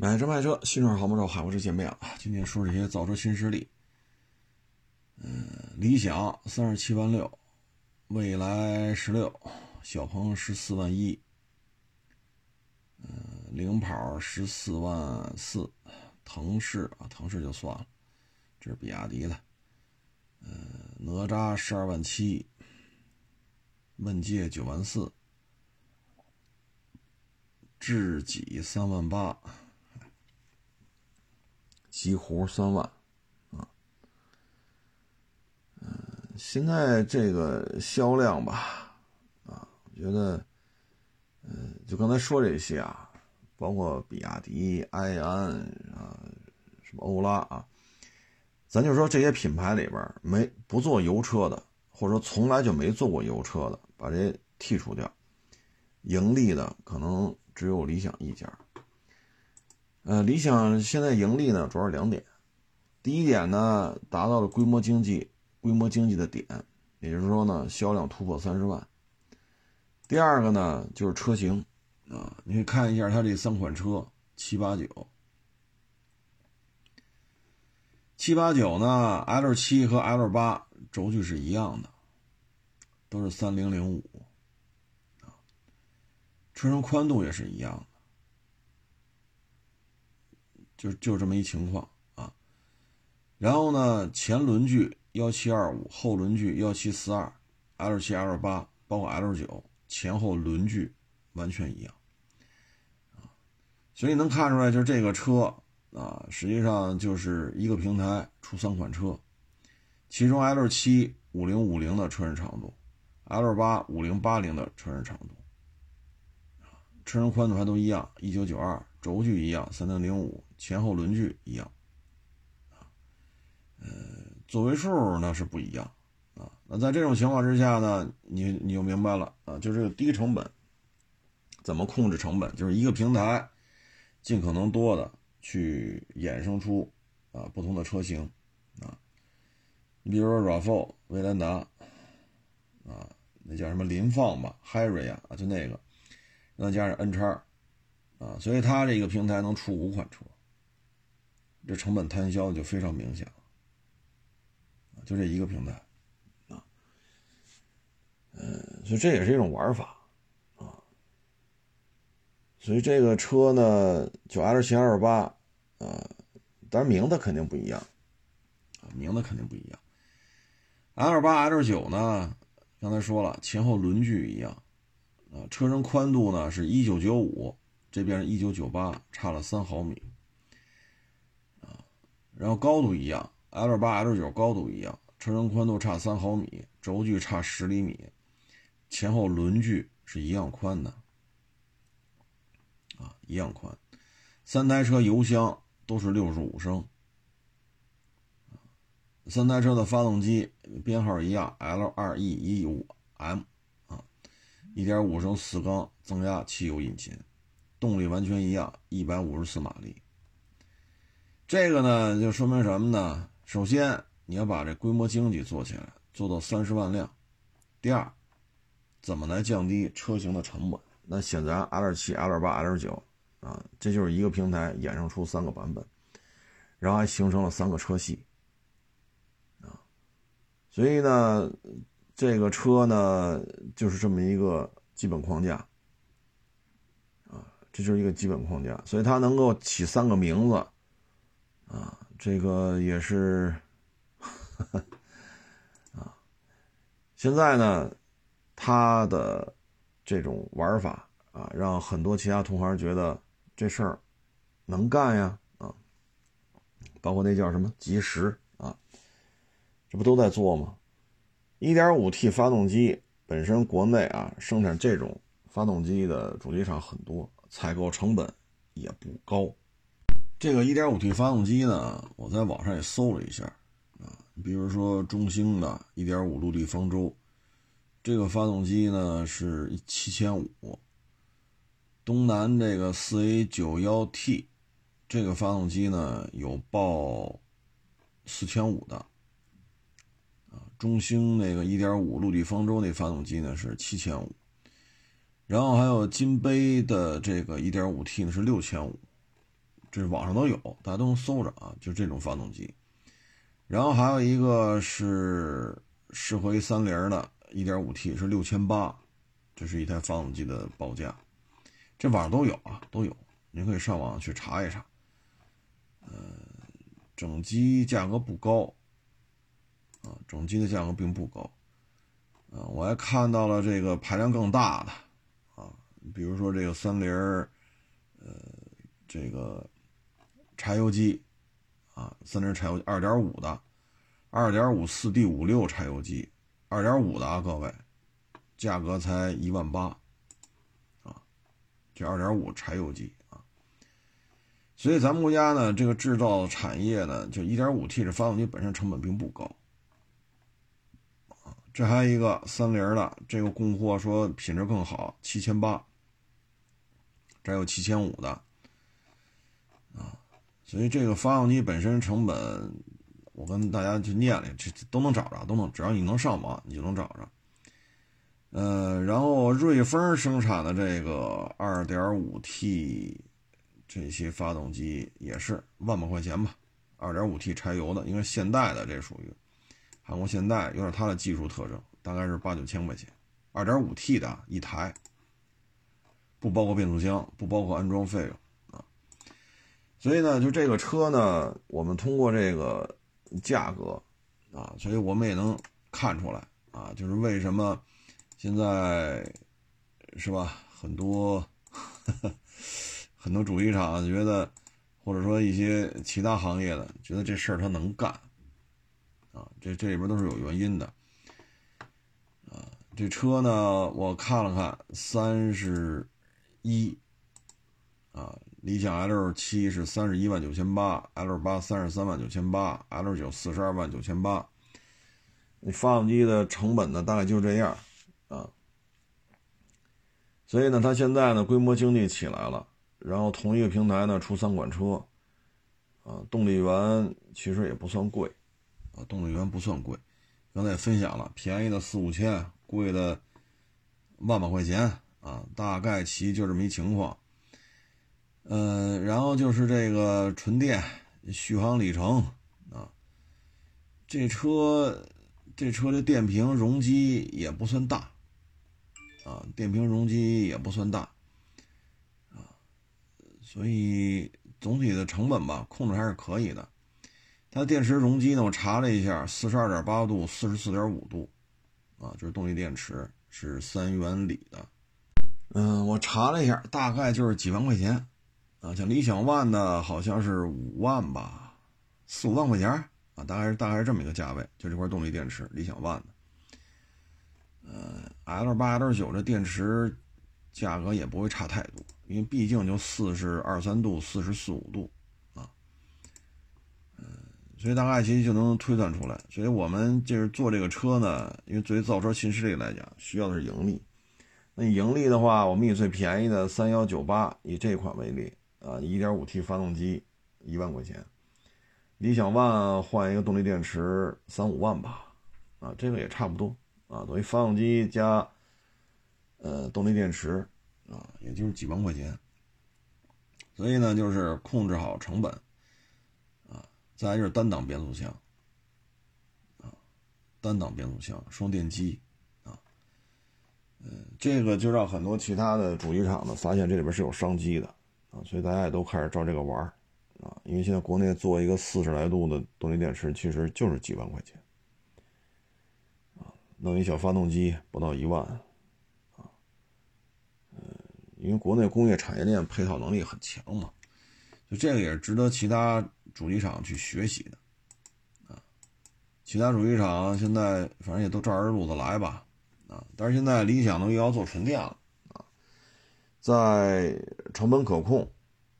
买车卖车，新手好买车，海博士见面了。今天说这些造车新势力。嗯，理想三十七万六，蔚来十六，小鹏十四万一，嗯，领跑十四万四，腾势啊，腾势就算了，这是比亚迪的。嗯，哪吒十二万七，问界九万四，智己三万八。几乎三万，啊，嗯，现在这个销量吧，啊，我觉得，嗯，就刚才说这些啊，包括比亚迪、埃安啊，什么欧拉啊，咱就说这些品牌里边没不做油车的，或者说从来就没做过油车的，把这剔除掉，盈利的可能只有理想一家。呃，理想现在盈利呢，主要是两点。第一点呢，达到了规模经济、规模经济的点，也就是说呢，销量突破三十万。第二个呢，就是车型啊，你可以看一下它这三款车，七八九。七八九呢，L 七和 L 八轴距是一样的，都是三零零五啊，车身宽度也是一样。就就这么一情况啊，然后呢，前轮距幺七二五，后轮距幺七四二，L 七 L 八包括 L 九前后轮距完全一样啊，所以能看出来，就是这个车啊，实际上就是一个平台出三款车，其中 L 七五零五零的车身长度，L 八五零八零的车身长度，车身宽度还都一样，一九九二。轴距一样，三零零五，前后轮距一样，啊，呃，座位数呢是不一样，啊，那在这种情况之下呢，你你就明白了啊，就是低成本，怎么控制成本？就是一个平台，尽可能多的去衍生出啊不同的车型，啊，你比如说 RAV4、威兰达，啊，那叫什么林放吧，Harry 啊，就那个，再加上 N 叉。啊，所以它这个平台能出五款车，这成本摊销就非常明显了。就这一个平台，啊，嗯，所以这也是一种玩法，啊，所以这个车呢，就 L 七 L 八，啊，但是名字肯定不一样，啊，名字肯定不一样。L 八 L 九呢，刚才说了，前后轮距一样，啊，车身宽度呢是一九九五。这边是一九九八，差了三毫米，啊，然后高度一样，L 八 L 九高度一样，车身宽度差三毫米，轴距差十厘米，前后轮距是一样宽的，啊，一样宽，三台车油箱都是六十五升，三台车的发动机编号一样，L 二 E 一五 M，啊，一点五升四缸增压汽油引擎。动力完全一样，一百五十四马力。这个呢，就说明什么呢？首先，你要把这规模经济做起来，做到三十万辆。第二，怎么来降低车型的成本？那选择 L 七、L 八、L 九啊，这就是一个平台衍生出三个版本，然后还形成了三个车系啊。所以呢，这个车呢，就是这么一个基本框架。这就是一个基本框架，所以它能够起三个名字，啊，这个也是，啊，现在呢，它的这种玩法啊，让很多其他同行觉得这事儿能干呀，啊，包括那叫什么及时啊，这不都在做吗？1.5T 发动机本身国内啊生产这种发动机的主机厂很多。采购成本也不高，这个 1.5T 发动机呢，我在网上也搜了一下啊，比如说中兴的1.5陆地方舟，这个发动机呢是七千五，东南这个 4A91T 这个发动机呢有报四千五的，啊，中兴那个1.5陆地方舟那发动机呢是七千五。然后还有金杯的这个 1.5T 呢是六千五，这是网上都有，大家都能搜着啊，就这种发动机。然后还有一个是适合于三菱的 1.5T，是六千八，这是一台发动机的报价。这网上都有啊，都有，您可以上网去查一查。呃，整机价格不高，啊，整机的价格并不高，啊，我还看到了这个排量更大的，比如说这个三菱，呃，这个柴油机，啊，三菱柴油二点五的，二点五四 D 五六柴油机，二点五的啊，各位，价格才一万八。啊这二点五柴油机啊，所以咱们国家呢，这个制造产业呢，就一点五 T 这发动机本身成本并不高啊。这还有一个三菱的，这个供货说品质更好，七千八，这有七千五的啊。所以这个发动机本身成本，我跟大家去念了，这都能找着，都能，只要你能上网，你就能找着。呃，然后瑞风生产的这个 2.5T 这些发动机也是万把块钱吧，2.5T 柴油的，应该现代的，这属于韩国现代，有点它的技术特征，大概是八九千块钱，2.5T 的一台，不包括变速箱，不包括安装费用啊。所以呢，就这个车呢，我们通过这个价格啊，所以我们也能看出来啊，就是为什么。现在是吧？很多很多主机厂觉得，或者说一些其他行业的觉得这事儿他能干啊，这这里边都是有原因的啊。这车呢，我看了看，三十一啊，理想 L 七是三十一万九千八，L 八三十三万九千八，L 九四十二万九千八。你发动机的成本呢，大概就这样。啊，所以呢，它现在呢规模经济起来了，然后同一个平台呢出三款车，啊，动力源其实也不算贵，啊，动力源不算贵，刚才也分享了，便宜的四五千，贵的万把块钱，啊，大概其就这么一情况，嗯，然后就是这个纯电续航里程，啊，这车这车的电瓶容积也不算大。啊，电瓶容积也不算大，啊，所以总体的成本吧，控制还是可以的。它电池容积呢，我查了一下，四十二点八度、四十四点五度，啊，就是动力电池是三元锂的。嗯，我查了一下，大概就是几万块钱，啊，像理想 ONE 的好像是五万吧，四五万块钱，啊，大概是大概是这么一个价位，就这块动力电池，理想 ONE 的。呃，L 八 L 九这电池价格也不会差太多，因为毕竟就四十二三度、四十四五度啊，嗯，所以大概其实就能推算出来。所以我们就是做这个车呢，因为作为造车新势力来讲，需要的是盈利。那盈利的话，我们以最便宜的三幺九八以这款为例啊，一点五 T 发动机一万块钱，理想 ONE 换一个动力电池三五万吧，啊，这个也差不多。啊，等于发动机加，呃，动力电池，啊，也就是几万块钱。所以呢，就是控制好成本，啊，再就是单档变速箱，啊，单档变速箱，双电机，嗯，这个就让很多其他的主机厂呢发现这里边是有商机的，啊，所以大家也都开始照这个玩啊，因为现在国内做一个四十来度的动力电池，其实就是几万块钱啊。弄一小发动机不到一万，啊，嗯，因为国内工业产业链配套能力很强嘛，就这个也是值得其他主机厂去学习的，啊，其他主机厂现在反正也都照着路子来吧，啊，但是现在理想呢又要做纯电了，啊，在成本可控、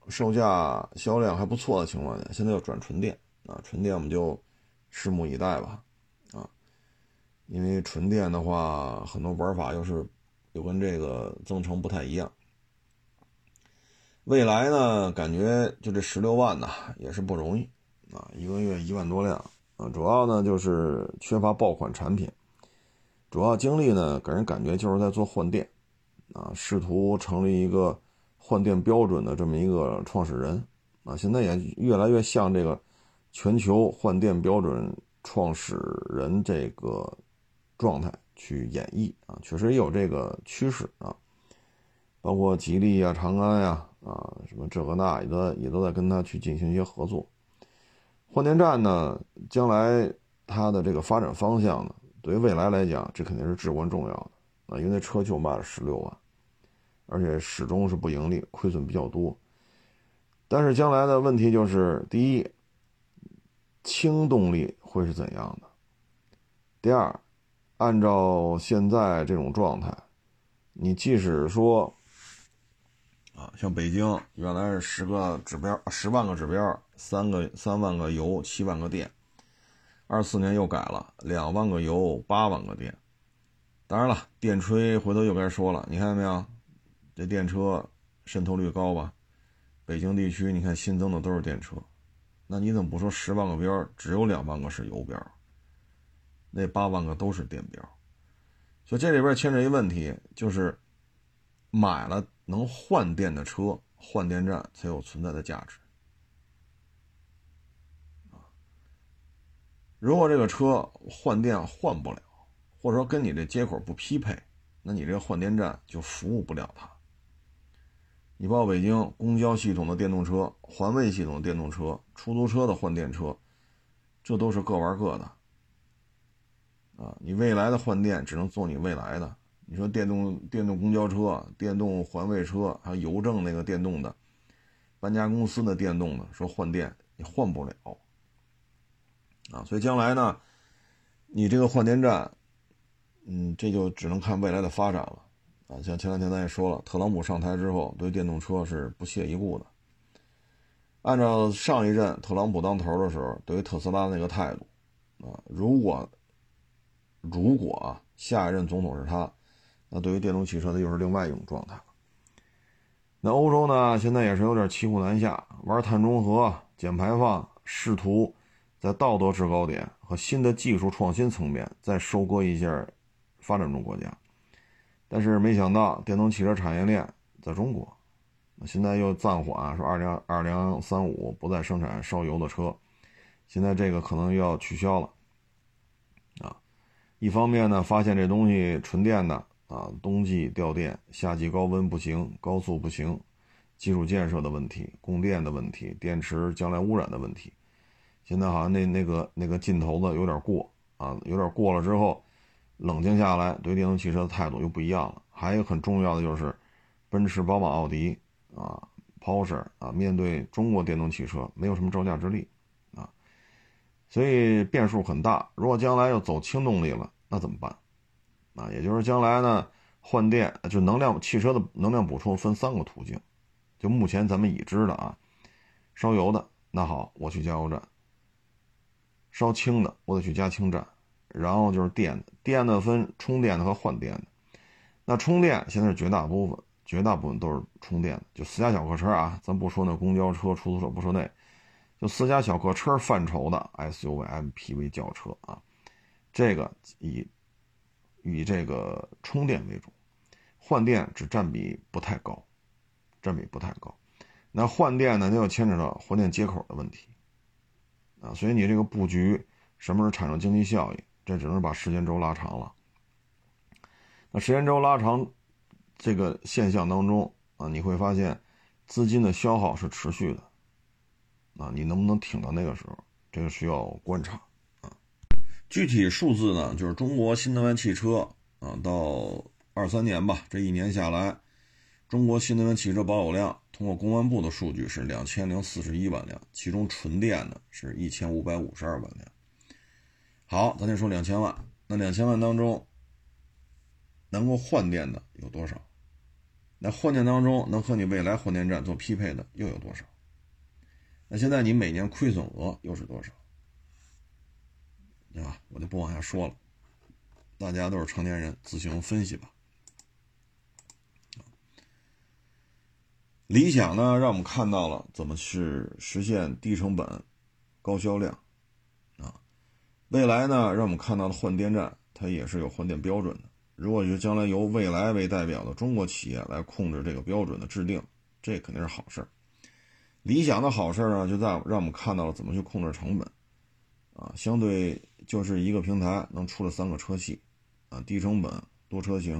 售价销量还不错的情况下，现在要转纯电，啊，纯电我们就拭目以待吧啊。因为纯电的话，很多玩法又是又跟这个增程不太一样。未来呢，感觉就这十六万呢也是不容易啊，一个月一万多辆啊，主要呢就是缺乏爆款产品，主要经历呢给人感觉就是在做换电啊，试图成立一个换电标准的这么一个创始人啊，现在也越来越像这个全球换电标准创始人这个状态去演绎啊，确实也有这个趋势啊，包括吉利啊、长安呀啊，什么这个那也都也都在跟他去进行一些合作。换电站呢，将来它的这个发展方向呢，对于未来来讲，这肯定是至关重要的啊，因为那车就卖了十六万，而且始终是不盈利，亏损比较多。但是将来的问题就是：第一，轻动力会是怎样的？第二，按照现在这种状态，你即使说。啊，像北京原来是十个指标，十万个指标，三个三万个油，七万个电。二四年又改了，两万个油，八万个电。当然了，电吹回头又该说了，你看见没有？这电车渗透率高吧？北京地区你看新增的都是电车，那你怎么不说十万个标只有两万个是油标？那八万个都是电标。所以这里边牵扯一问题，就是买了。能换电的车，换电站才有存在的价值如果这个车换电换不了，或者说跟你这接口不匹配，那你这个换电站就服务不了它。你包括北京公交系统的电动车、环卫系统的电动车、出租车的换电车，这都是各玩各的啊！你未来的换电只能做你未来的。你说电动电动公交车、电动环卫车，还有邮政那个电动的，搬家公司的电动的，说换电你换不了啊，所以将来呢，你这个换电站，嗯，这就只能看未来的发展了啊。像前两天咱也说了，特朗普上台之后对电动车是不屑一顾的，按照上一任特朗普当头的时候对于特斯拉那个态度啊，如果如果啊下一任总统是他。那对于电动汽车，它又是另外一种状态了。那欧洲呢，现在也是有点骑虎难下，玩碳中和、减排放，试图在道德制高点和新的技术创新层面再收割一下发展中国家。但是没想到，电动汽车产业链在中国，现在又暂缓，说二零二零三五不再生产烧油的车，现在这个可能又要取消了。啊，一方面呢，发现这东西纯电的。啊，冬季掉电，夏季高温不行，高速不行，基础建设的问题，供电的问题，电池将来污染的问题，现在好像那那个那个劲头子有点过啊，有点过了之后，冷静下来，对电动汽车的态度又不一样了。还有很重要的就是，奔驰、宝马、奥迪啊，Porsche 啊，面对中国电动汽车没有什么招架之力啊，所以变数很大。如果将来要走轻动力了，那怎么办？啊，也就是将来呢，换电就能量汽车的能量补充分三个途径，就目前咱们已知的啊，烧油的那好，我去加油站；烧氢的，我得去加氢站；然后就是电的，电的分充电的和换电的。那充电现在是绝大部分，绝大部分都是充电的，就私家小客车啊，咱不说那公交车、出租车，不说那，就私家小客车范畴的 SUV、MPV 轿车啊，这个以。以这个充电为主，换电只占比不太高，占比不太高。那换电呢，它又牵扯到换电接口的问题啊，所以你这个布局什么时候产生经济效益，这只能把时间轴拉长了。那时间轴拉长，这个现象当中啊，你会发现资金的消耗是持续的啊，你能不能挺到那个时候，这个需要观察啊。具体数字呢，就是中国新能源汽车啊，到二三年吧，这一年下来，中国新能源汽车保有量，通过公安部的数据是两千零四十一万辆，其中纯电的是一千五百五十二万辆。好，咱就说两千万，那两千万当中，能够换电的有多少？那换电当中能和你未来换电站做匹配的又有多少？那现在你每年亏损额又是多少？对吧？我就不往下说了，大家都是成年人，自行分析吧。理想呢，让我们看到了怎么去实现低成本、高销量啊。未来呢，让我们看到了换电站，它也是有换电标准的。如果就将来由未来为代表的中国企业来控制这个标准的制定，这肯定是好事儿理想的好事儿呢，就在让我们看到了怎么去控制成本，啊，相对就是一个平台能出了三个车系，啊，低成本多车型，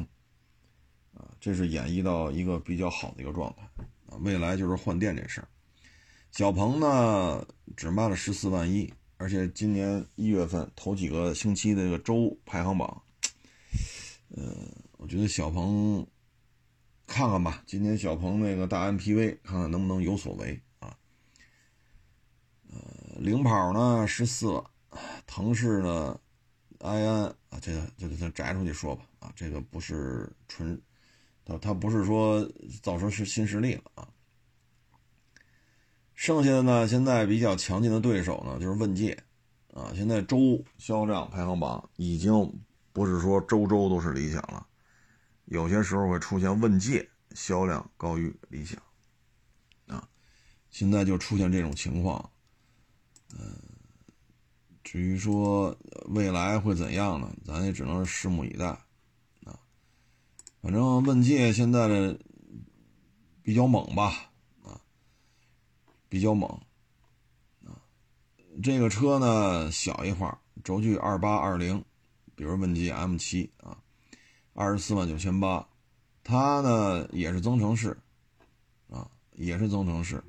啊，这是演绎到一个比较好的一个状态，啊，未来就是换电这事儿。小鹏呢只卖了十四万一，而且今年一月份头几个星期的这个周排行榜，呃，我觉得小鹏看看吧，今年小鹏那个大 MPV 看看能不能有所为啊。呃，领跑呢十四万，腾势呢埃安啊，这个这个咱摘出去说吧啊，这个不是纯，它它不是说造成是新势力了啊。剩下的呢，现在比较强劲的对手呢，就是问界，啊，现在周销量排行榜已经不是说周周都是理想了，有些时候会出现问界销量高于理想，啊，现在就出现这种情况，嗯，至于说未来会怎样呢，咱也只能拭目以待，啊，反正问界现在的比较猛吧。啊比较猛，啊，这个车呢小一块，轴距二八二零，比如问界 M 七啊，二十四万九千八，它呢也是增程式，啊，也是增程式，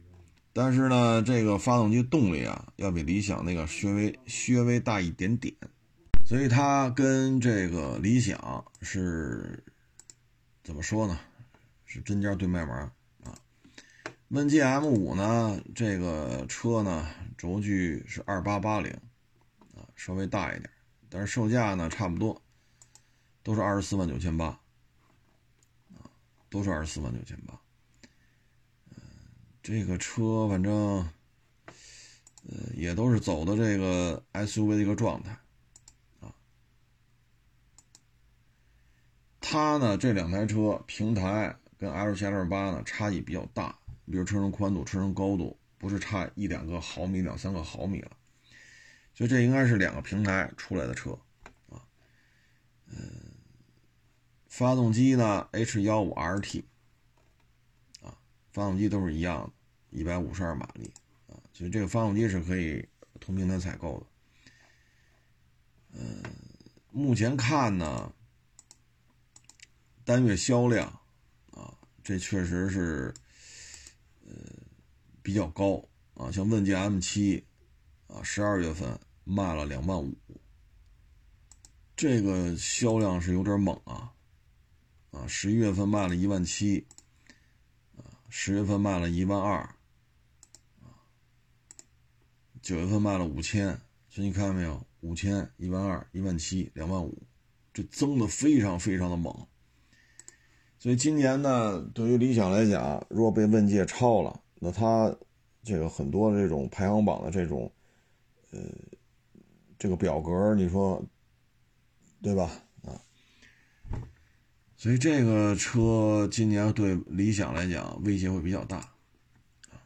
但是呢这个发动机动力啊要比理想那个稍微稍微大一点点，所以它跟这个理想是怎么说呢？是针尖对麦芒啊。问界 M 五呢？这个车呢，轴距是二八八零，啊，稍微大一点，但是售价呢，差不多，都是二十四万九千八，啊，都是二十四万九千八。嗯，这个车反正，呃，也都是走的这个 SUV 的一个状态，它呢，这两台车平台跟 L 七 L 八呢，差异比较大。比如车身宽度、车身高度，不是差一两个毫米、两三个毫米了，所以这应该是两个平台出来的车，啊，嗯，发动机呢，H 幺五 RT，啊，发动机都是一样的，一百五十二马力，啊，所以这个发动机是可以同平台采购的，嗯，目前看呢，单月销量，啊，这确实是。呃比较高啊，像问界 M7 啊，十二月份卖了两万五，这个销量是有点猛啊啊，十一月份卖了一万七啊，十月份卖了一万二啊，九月份卖了五千，所以你看到没有？五千、一万二、一万七、两万五，这增的非常非常的猛。所以今年呢，对于理想来讲，若被问界超了。那它这个很多这种排行榜的这种，呃，这个表格，你说对吧？啊，所以这个车今年对理想来讲威胁会比较大啊。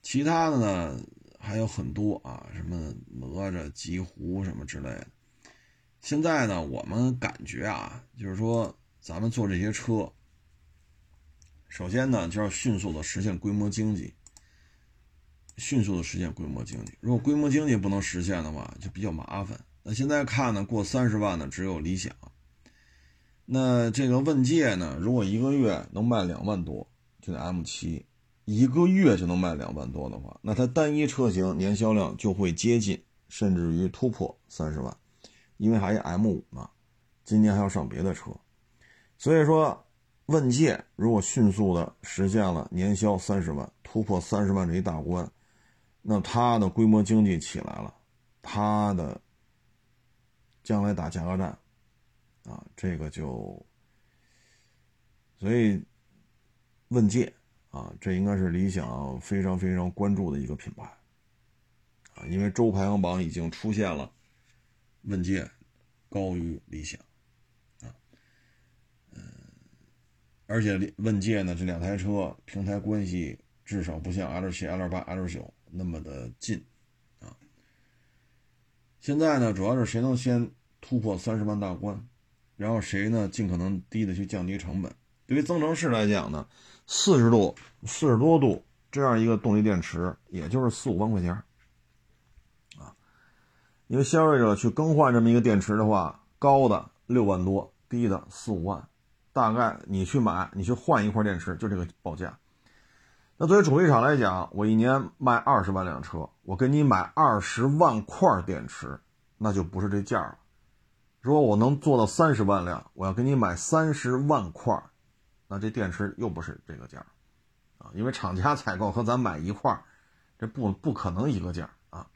其他的呢还有很多啊，什么哪吒、极狐什么之类的。现在呢，我们感觉啊，就是说咱们做这些车。首先呢，就要迅速的实现规模经济，迅速的实现规模经济。如果规模经济不能实现的话，就比较麻烦。那现在看呢，过三十万的只有理想。那这个问界呢，如果一个月能卖两万多，就 M7，一个月就能卖两万多的话，那它单一车型年销量就会接近，甚至于突破三十万，因为还有 M5 呢，今年还要上别的车，所以说。问界如果迅速的实现了年销三十万，突破三十万这一大关，那它的规模经济起来了，它的将来打价格战，啊，这个就，所以问界啊，这应该是理想非常非常关注的一个品牌，啊，因为周排行榜已经出现了问界高于理想。而且问界呢，这两台车平台关系至少不像 L 七、L 八、L 九那么的近啊。现在呢，主要是谁能先突破三十万大关，然后谁呢尽可能低的去降低成本。对于增程式来讲呢，四十度、四十多度这样一个动力电池，也就是四五万块钱啊。因为消费者去更换这么一个电池的话，高的六万多，低的四五万，大概你去买，你去换一块电池，就这个报价。那作为主机厂来讲，我一年卖二十万辆车，我给你买二十万块电池，那就不是这价了。如果我能做到三十万辆，我要给你买三十万块，那这电池又不是这个价啊，因为厂家采购和咱买一块这不不可能一个价啊。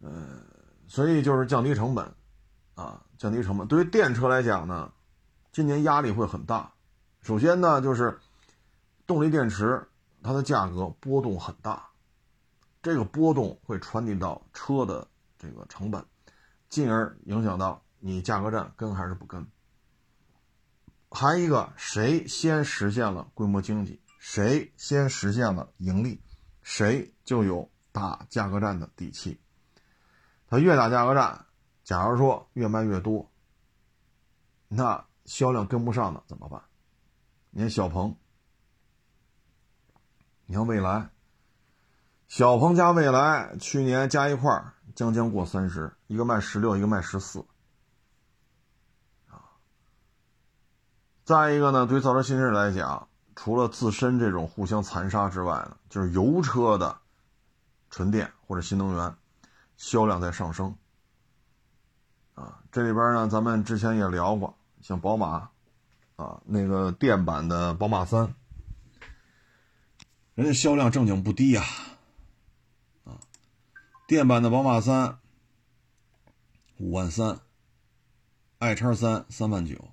呃，所以就是降低成本啊，降低成本。对于电车来讲呢，今年压力会很大。首先呢，就是。动力电池它的价格波动很大，这个波动会传递到车的这个成本，进而影响到你价格战跟还是不跟。还一个，谁先实现了规模经济，谁先实现了盈利，谁就有打价格战的底气。他越打价格战，假如说越卖越多，那销量跟不上的怎么办？你看小鹏。你看蔚来，小鹏加蔚来去年加一块将将过三十，一个卖十六，一个卖十四，啊。再一个呢，对造车新势力来讲，除了自身这种互相残杀之外呢，就是油车的纯电或者新能源销量在上升，啊，这里边呢，咱们之前也聊过，像宝马，啊，那个电版的宝马三。人家销量正经不低呀，啊，电版的宝马三五万三，i 叉三三万九，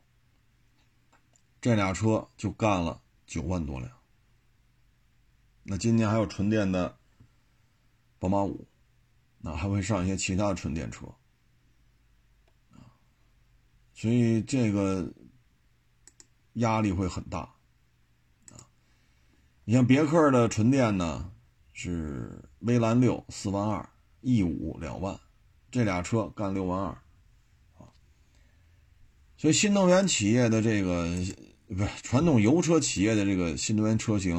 这俩车就干了九万多辆。那今年还有纯电的宝马五，那还会上一些其他的纯电车，所以这个压力会很大啊。你像别克的纯电呢，是威兰六四万二，E 五两万，这俩车干六万二，啊，所以新能源企业的这个不是传统油车企业的这个新能源车型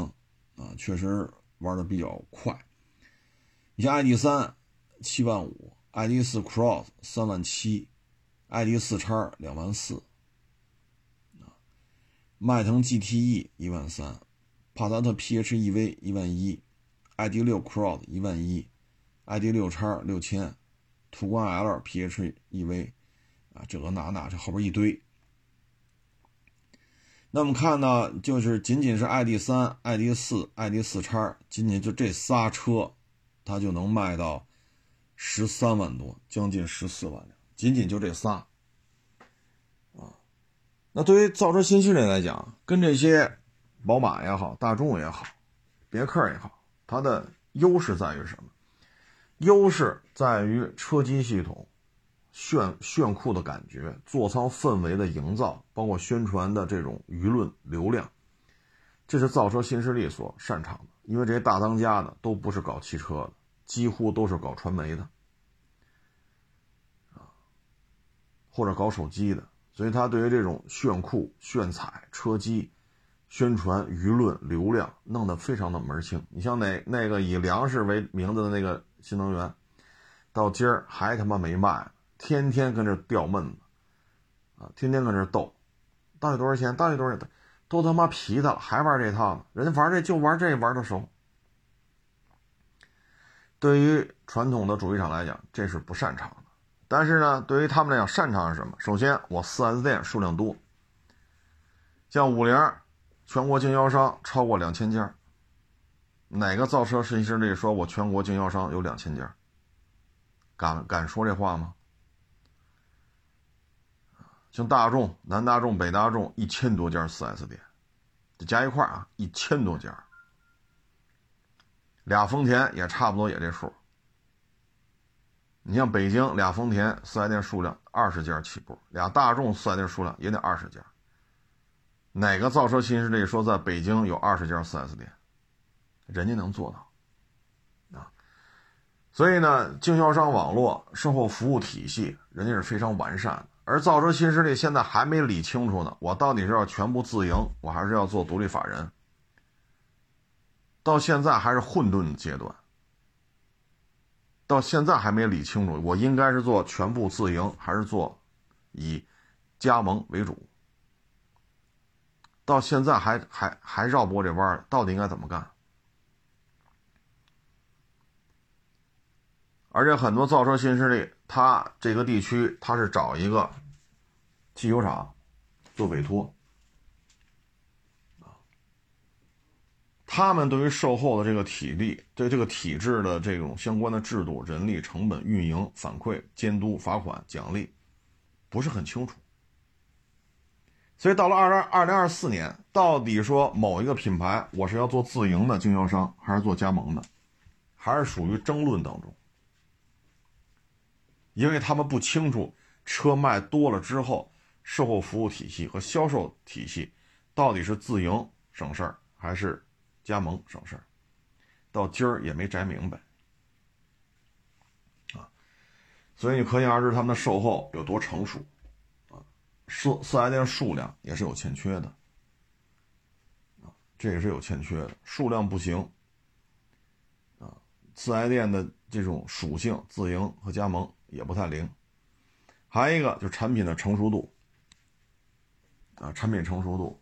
啊，确实玩的比较快。你像 ID 三七万五，ID 四 Cross 三万七，ID 四叉两万四，啊，迈腾 GTE 一万三。帕萨特 PHEV 一万一，ID 六 Cross 一万一，ID 六叉六千，途观 L PHEV 啊，这个那那这后边一堆。那我们看呢，就是仅仅是 ID 三、ID 四、ID 四叉，仅仅就这仨车，它就能卖到十三万多，将近十四万辆，仅仅就这仨啊。那对于造车新势力来讲，跟这些。宝马也好，大众也好，别克也好，它的优势在于什么？优势在于车机系统炫炫酷的感觉，座舱氛围的营造，包括宣传的这种舆论流量，这是造车新势力所擅长的。因为这些大当家的都不是搞汽车的，几乎都是搞传媒的，啊，或者搞手机的，所以他对于这种炫酷、炫彩车机。宣传舆论流量弄得非常的门清。你像那那个以粮食为名字的那个新能源，到今儿还他妈没卖，天天跟这吊闷子，啊，天天跟这斗，到底多少钱？到底多少钱？都他妈皮他了，还玩这套呢？人家玩这就玩这玩的熟。对于传统的主机厂来讲，这是不擅长的。但是呢，对于他们来讲，擅长是什么？首先，我 4S 店数量多，像五菱。全国经销商超过两千家，哪个造车设计师里说我全国经销商有两千家？敢敢说这话吗？像大众、南大众、北大众一千多家 4S 店，这加一块啊，一千多家。俩丰田也差不多也这数。你像北京俩丰田 4S 店数量二十家起步，俩大众 4S 店数量也得二十家。哪个造车新势力说在北京有二十家 4S 店，人家能做到啊？所以呢，经销商网络、售后服务体系，人家是非常完善的。而造车新势力现在还没理清楚呢，我到底是要全部自营，我还是要做独立法人？到现在还是混沌阶段，到现在还没理清楚，我应该是做全部自营，还是做以加盟为主？到现在还还还绕不过这弯儿到底应该怎么干？而且很多造车新势力，他这个地区他是找一个汽修厂做委托。他们对于售后的这个体力，对这个体制的这种相关的制度、人力成本、运营反馈、监督、罚款、奖励，不是很清楚。所以到了二零二零二四年，到底说某一个品牌我是要做自营的经销商，还是做加盟的，还是属于争论当中。因为他们不清楚车卖多了之后，售后服务体系和销售体系到底是自营省事儿，还是。加盟省事儿，到今儿也没摘明白。啊，所以你可想而知他们的售后有多成熟啊，四四 S 店数量也是有欠缺的。啊，这也是有欠缺的，数量不行。啊，四 S 店的这种属性，自营和加盟也不太灵，还有一个就是产品的成熟度。啊，产品成熟度。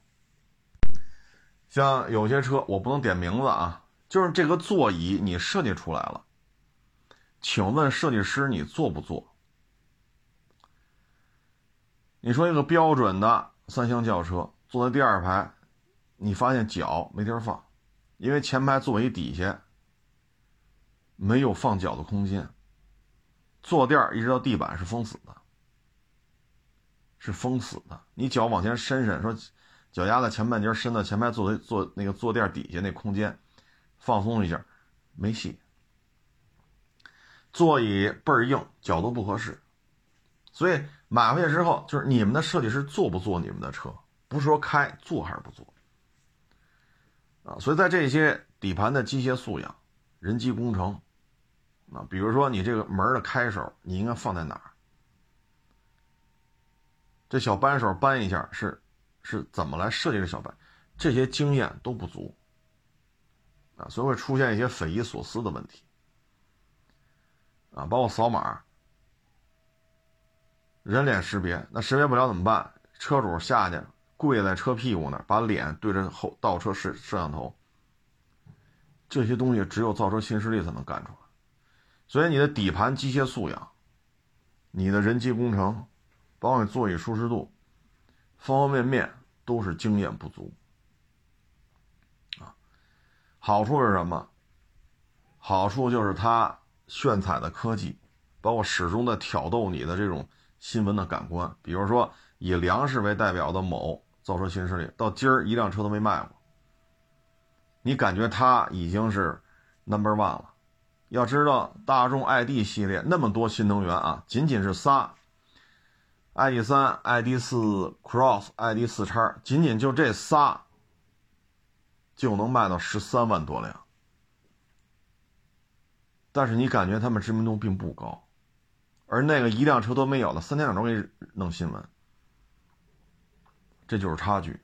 像有些车，我不能点名字啊，就是这个座椅你设计出来了，请问设计师你做不做？你说一个标准的三厢轿车坐在第二排，你发现脚没地儿放，因为前排座椅底下没有放脚的空间，坐垫一直到地板是封死的，是封死的，你脚往前伸伸说。脚丫子前半截伸到前排坐坐那个坐垫底下那空间，放松一下，没戏。座椅倍儿硬，角度不合适，所以买回去之后，就是你们的设计师坐不坐你们的车，不是说开坐还是不坐啊。所以在这些底盘的机械素养、人机工程啊，比如说你这个门的开手，你应该放在哪儿？这小扳手扳一下是。是怎么来设计这小白？这些经验都不足啊，所以会出现一些匪夷所思的问题啊，包括扫码、人脸识别，那识别不了怎么办？车主下去跪在车屁股那儿，把脸对着后倒车摄摄像头，这些东西只有造车新势力才能干出来。所以你的底盘机械素养、你的人机工程，包括座椅舒适度。方方面面都是经验不足，啊，好处是什么？好处就是它炫彩的科技，包括始终在挑逗你的这种新闻的感官。比如说，以粮食为代表的某造车新势力，到今儿一辆车都没卖过，你感觉它已经是 number one 了。要知道，大众 ID 系列那么多新能源啊，仅仅是仨。ID 三、ID 四 Cross、ID 四叉，仅仅就这仨，就能卖到十三万多辆。但是你感觉他们知名度并不高，而那个一辆车都没有的，三天两头给你弄新闻，这就是差距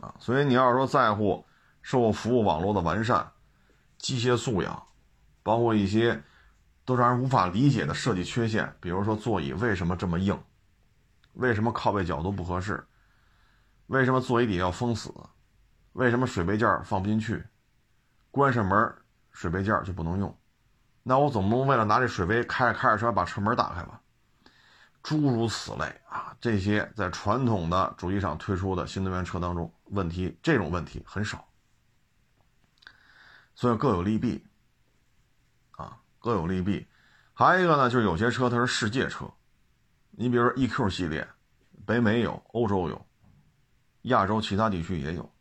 啊！所以你要是说在乎售后服务网络的完善、机械素养，包括一些都让人无法理解的设计缺陷，比如说座椅为什么这么硬？为什么靠背角度不合适？为什么座椅底要封死？为什么水杯件放不进去？关上门，水杯件就不能用？那我总不能为了拿这水杯开着开着车把车门打开吧？诸如此类啊，这些在传统的主机厂推出的新能源车当中，问题这种问题很少，所以各有利弊啊，各有利弊。还有一个呢，就是有些车它是世界车。你比如说 EQ 系列，北美有，欧洲有，亚洲其他地区也有，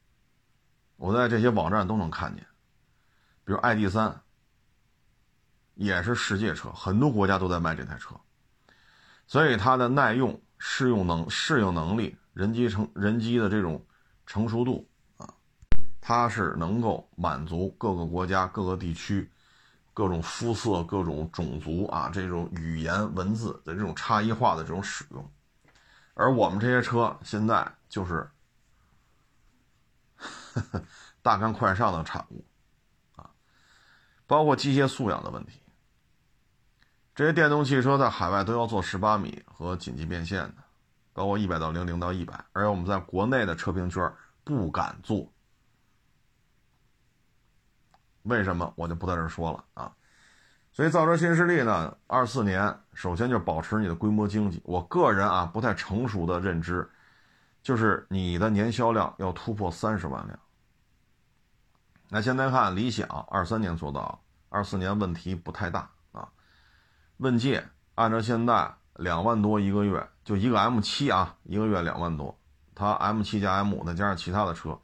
我在这些网站都能看见。比如 ID 三，也是世界车，很多国家都在卖这台车，所以它的耐用、适用能、适应能力、人机成人机的这种成熟度啊，它是能够满足各个国家、各个地区。各种肤色、各种种族啊，这种语言文字的这种差异化的这种使用，而我们这些车现在就是 大干快上的产物啊包括机械素养的问题。这些电动汽车在海外都要做十八米和紧急变线的，包括一百到零零到一百，而且我们在国内的车评圈不敢做。为什么我就不在这说了啊？所以造车新势力呢，二四年首先就保持你的规模经济。我个人啊不太成熟的认知，就是你的年销量要突破三十万辆。那现在看理想二三年做到，二四年问题不太大啊。问界按照现在两万多一个月，就一个 M7 啊，一个月两万多，它 M7 加 M5 再加上其他的车，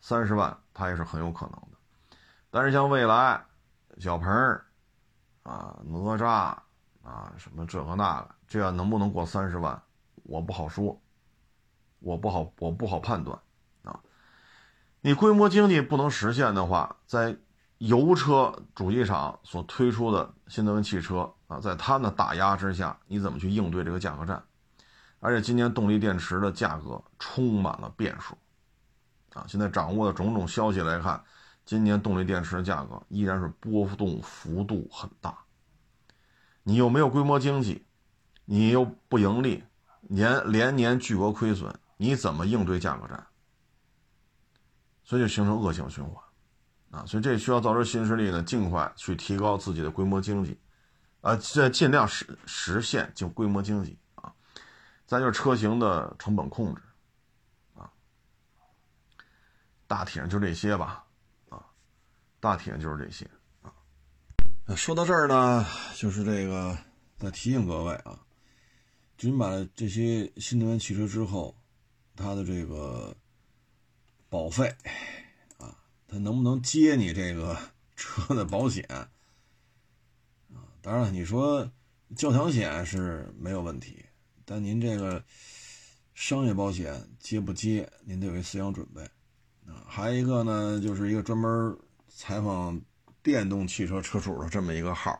三十万它也是很有可能的。但是像蔚来、小鹏啊、哪吒啊，什么这个那个，这样能不能过三十万，我不好说，我不好，我不好判断啊。你规模经济不能实现的话，在油车主机厂所推出的新能源汽车啊，在他们的打压之下，你怎么去应对这个价格战？而且今年动力电池的价格充满了变数啊！现在掌握的种种消息来看。今年动力电池的价格依然是波动幅度很大，你又没有规模经济，你又不盈利，年连年巨额亏损，你怎么应对价格战？所以就形成恶性循环，啊，所以这需要造车新势力呢尽快去提高自己的规模经济，啊，这尽量实实现就规模经济啊，再就是车型的成本控制，啊，大体上就这些吧。大体上就是这些啊。说到这儿呢，就是这个再提醒各位啊，就你买了这些新能源汽车之后，它的这个保费啊，它能不能接你这个 车的保险啊？当然了，你说交强险是没有问题，但您这个商业保险接不接，您得有思想准备啊。还有一个呢，就是一个专门。采访电动汽车车主的这么一个号，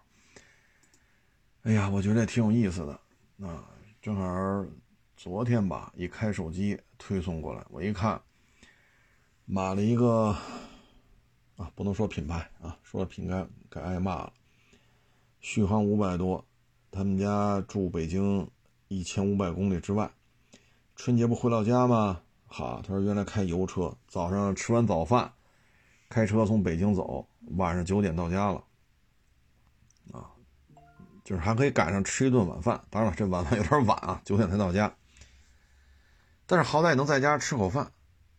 哎呀，我觉得挺有意思的啊。正好昨天吧，一开手机推送过来，我一看，买了一个啊，不能说品牌啊，说了品牌该挨骂了。续航五百多，他们家住北京一千五百公里之外，春节不回老家吗？好，他说原来开油车，早上吃完早饭。开车从北京走，晚上九点到家了，啊，就是还可以赶上吃一顿晚饭。当然了，这晚饭有点晚啊，九点才到家。但是好歹能在家吃口饭，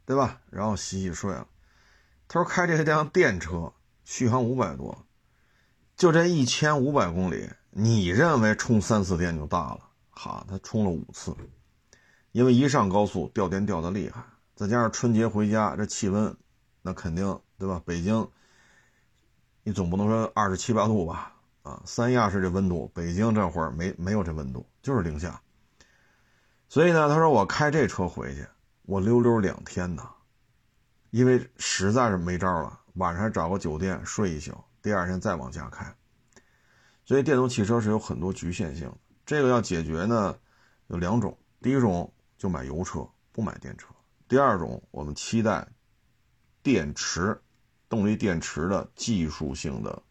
对吧？然后洗洗睡了。他说开这辆电车，续航五百多，就这一千五百公里，你认为充三次电就大了？哈，他充了五次，因为一上高速掉电掉的厉害，再加上春节回家，这气温，那肯定。对吧？北京，你总不能说二十七八度吧？啊，三亚是这温度，北京这会儿没没有这温度，就是零下。所以呢，他说我开这车回去，我溜溜两天呢，因为实在是没招了，晚上找个酒店睡一宿，第二天再往家开。所以电动汽车是有很多局限性，这个要解决呢，有两种：第一种就买油车，不买电车；第二种，我们期待电池。动力电池的技术性的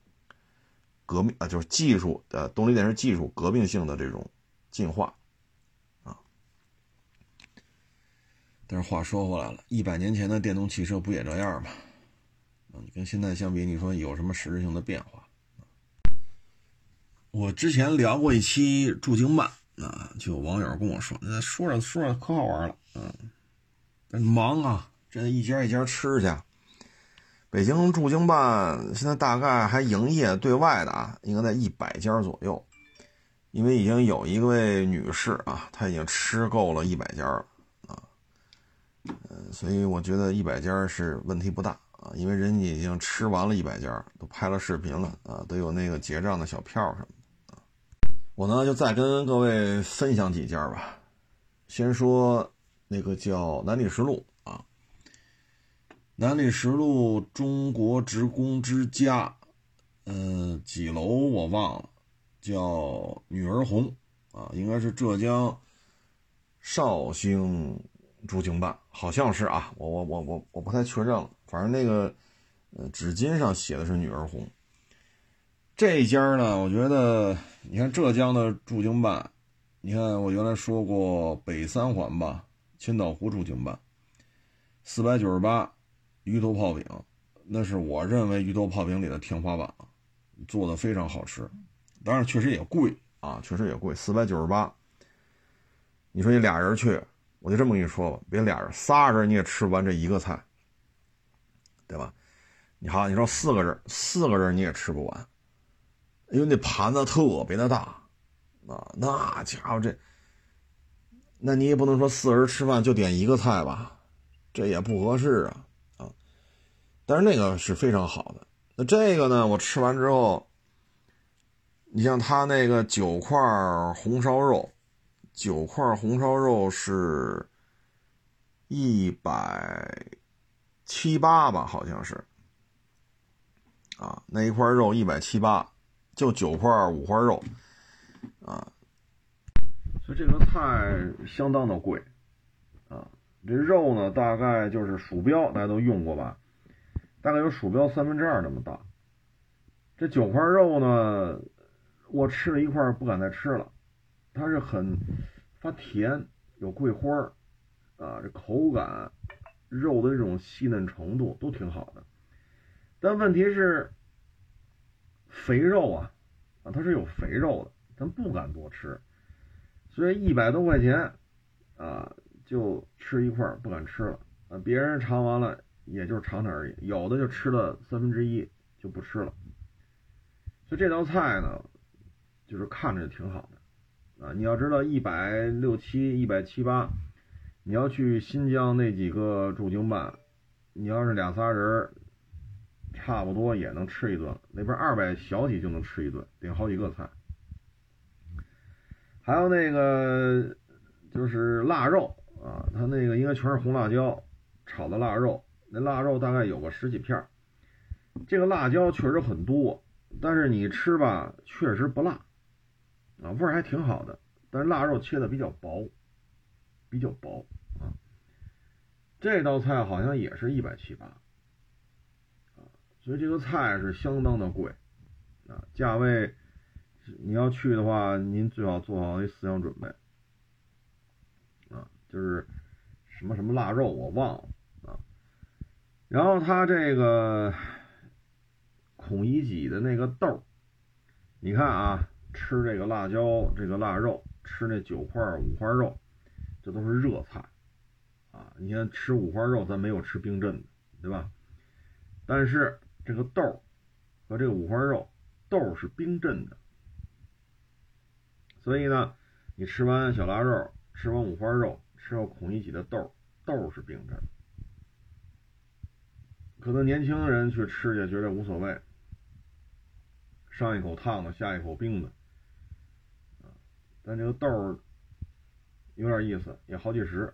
革命啊，就是技术的动力电池技术革命性的这种进化啊。但是话说回来了，一百年前的电动汽车不也这样吗？啊，你跟现在相比，你说有什么实质性的变化？我之前聊过一期驻京办啊，就有网友跟我说，那说着说着可好玩了，嗯，忙啊，这一家一家吃去。北京驻京办现在大概还营业对外的啊，应该在一百家左右，因为已经有一位女士啊，她已经吃够了一百家了啊，嗯，所以我觉得一百家是问题不大啊，因为人家已经吃完了一百家，都拍了视频了啊，都有那个结账的小票什么的啊。我呢就再跟各位分享几家吧，先说那个叫南礼士路。南礼士路中国职工之家，嗯，几楼我忘了，叫女儿红啊，应该是浙江绍兴驻京办，好像是啊，我我我我我不太确认了，反正那个呃纸巾上写的是女儿红，这家呢，我觉得你看浙江的驻京办，你看我原来说过北三环吧，千岛湖驻京办，四百九十八鱼头泡饼，那是我认为鱼头泡饼里的天花板，做的非常好吃，当然确实也贵啊，确实也贵，四百九十八。你说你俩人去，我就这么跟你说吧，别俩人，仨人你也吃不完这一个菜，对吧？你好，你说四个人，四个人你也吃不完，因为那盘子特别的大，啊，那家伙这，那你也不能说四人吃饭就点一个菜吧，这也不合适啊啊！但是那个是非常好的，那这个呢，我吃完之后，你像他那个九块红烧肉，九块红烧肉是一百七八吧，好像是。啊，那一块肉一百七八，就九块五花肉，啊，所以这个菜相当的贵，啊，这肉呢大概就是鼠标，大家都用过吧，大概有鼠标三分之二那么大。这九块肉呢，我吃了一块不敢再吃了，它是很发甜，有桂花啊，这口感、肉的这种细嫩程度都挺好的。但问题是，肥肉啊，啊，它是有肥肉的，咱不敢多吃，所以一百多块钱，啊，就吃一块不敢吃了，啊，别人尝完了也就是尝尝而已，有的就吃了三分之一就不吃了，所以这道菜呢，就是看着挺好的，啊，你要知道一百六七、一百七八，你要去新疆那几个驻京办，你要是俩仨人。差不多也能吃一顿，那边二百小几就能吃一顿，点好几个菜。还有那个就是腊肉啊，它那个应该全是红辣椒炒的腊肉，那腊肉大概有个十几片这个辣椒确实很多，但是你吃吧，确实不辣啊，味儿还挺好的。但是腊肉切的比较薄，比较薄啊。这道菜好像也是一百七八。啊所以这个菜是相当的贵，啊，价位，你要去的话，您最好做好一思想准备，啊，就是什么什么腊肉我忘了，然后他这个孔乙己的那个豆你看啊，吃这个辣椒这个腊肉，吃那九块五花肉，这都是热菜，啊，你看吃五花肉咱没有吃冰镇的，对吧？但是。这个豆和这个五花肉，豆是冰镇的，所以呢，你吃完小腊肉，吃完五花肉，吃到孔乙己的豆，豆是冰镇的。可能年轻人去吃去觉得无所谓，上一口烫的，下一口冰的，但这个豆儿有点意思，也好几十，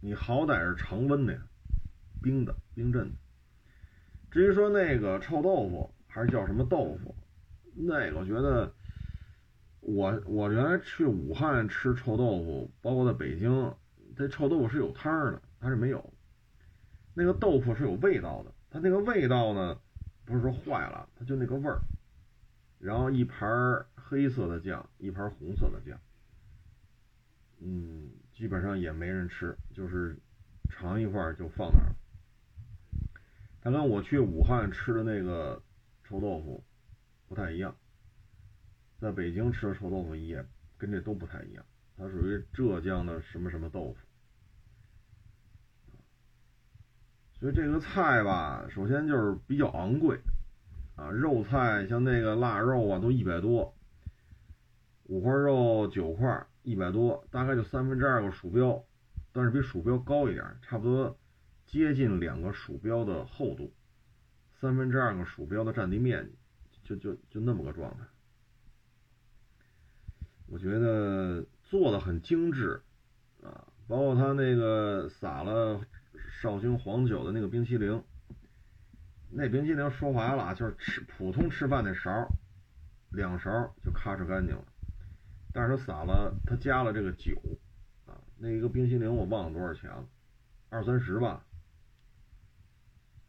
你好歹是常温的呀，冰的，冰镇的。至于说那个臭豆腐还是叫什么豆腐，那个我觉得，我我原来去武汉吃臭豆腐，包括在北京，这臭豆腐是有汤的，它是没有。那个豆腐是有味道的，它那个味道呢，不是说坏了，它就那个味儿。然后一盘黑色的酱，一盘红色的酱，嗯，基本上也没人吃，就是尝一块就放那儿。它跟我去武汉吃的那个臭豆腐不太一样，在北京吃的臭豆腐也跟这都不太一样，它属于浙江的什么什么豆腐。所以这个菜吧，首先就是比较昂贵啊，肉菜像那个腊肉啊都一百多，五花肉九块一百多，大概就三分之二个鼠标，但是比鼠标高一点，差不多。接近两个鼠标的厚度，三分之二个鼠标的占地面积，就就就那么个状态。我觉得做的很精致啊，包括他那个撒了绍兴黄酒的那个冰淇淋，那冰淇淋说白了就是吃普通吃饭那勺，两勺就咔哧干净了。但是它撒了，它加了这个酒啊，那一个冰淇淋我忘了多少钱了，二三十吧。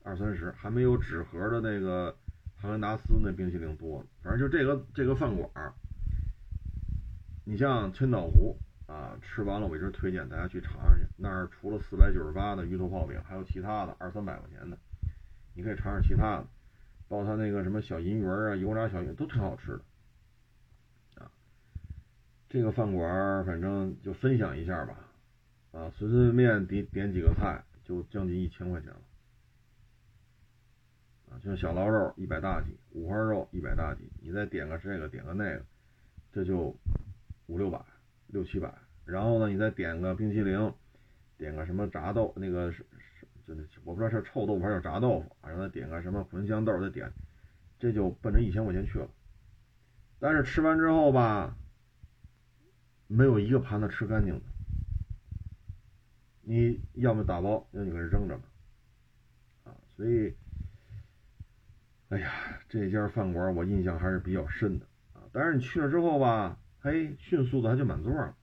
二三十还没有纸盒的那个哈根达斯那冰淇淋多，反正就这个这个饭馆，你像千岛湖啊，吃完了我一直推荐大家去尝尝去。那儿除了四百九十八的鱼头泡饼，还有其他的二三百块钱的，你可以尝尝其他的，包括他那个什么小银鱼啊、油炸小鱼都挺好吃的啊。这个饭馆反正就分享一下吧，啊，随随便便点点几个菜就将近一千块钱了。啊，像小捞肉一百大几，五花肉一百大几，你再点个这个，点个那个，这就五六百、六七百。然后呢，你再点个冰淇淋，点个什么炸豆，那个是是，就那我不知道是臭豆腐还是炸豆腐，然后再点个什么茴香豆，再点，这就奔着一千块钱去了。但是吃完之后吧，没有一个盘子吃干净的，你要么打包，要么你给扔着吧，啊，所以。哎呀，这家饭馆我印象还是比较深的啊！但是你去了之后吧，嘿，迅速的他就满座了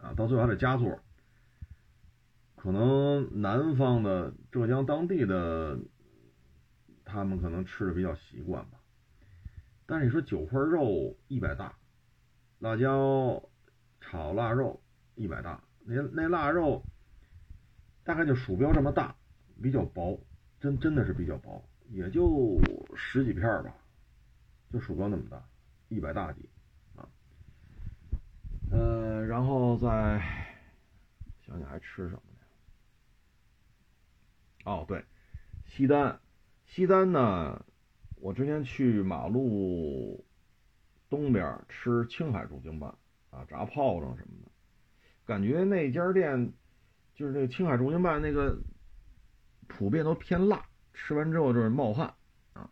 啊，到最后还得加座。可能南方的浙江当地的，他们可能吃的比较习惯吧。但是你说九块肉一百大，辣椒炒腊肉一百大，那那腊肉大概就鼠标这么大，比较薄，真真的是比较薄。也就十几片吧，就鼠标那么大，一百大几。呃，然后再想想还吃什么呢？哦，对，西单，西单呢，我之前去马路东边吃青海驻京办啊，炸炮仗什么的，感觉那家店就是那个青海驻京办那个普遍都偏辣。吃完之后就是冒汗，啊，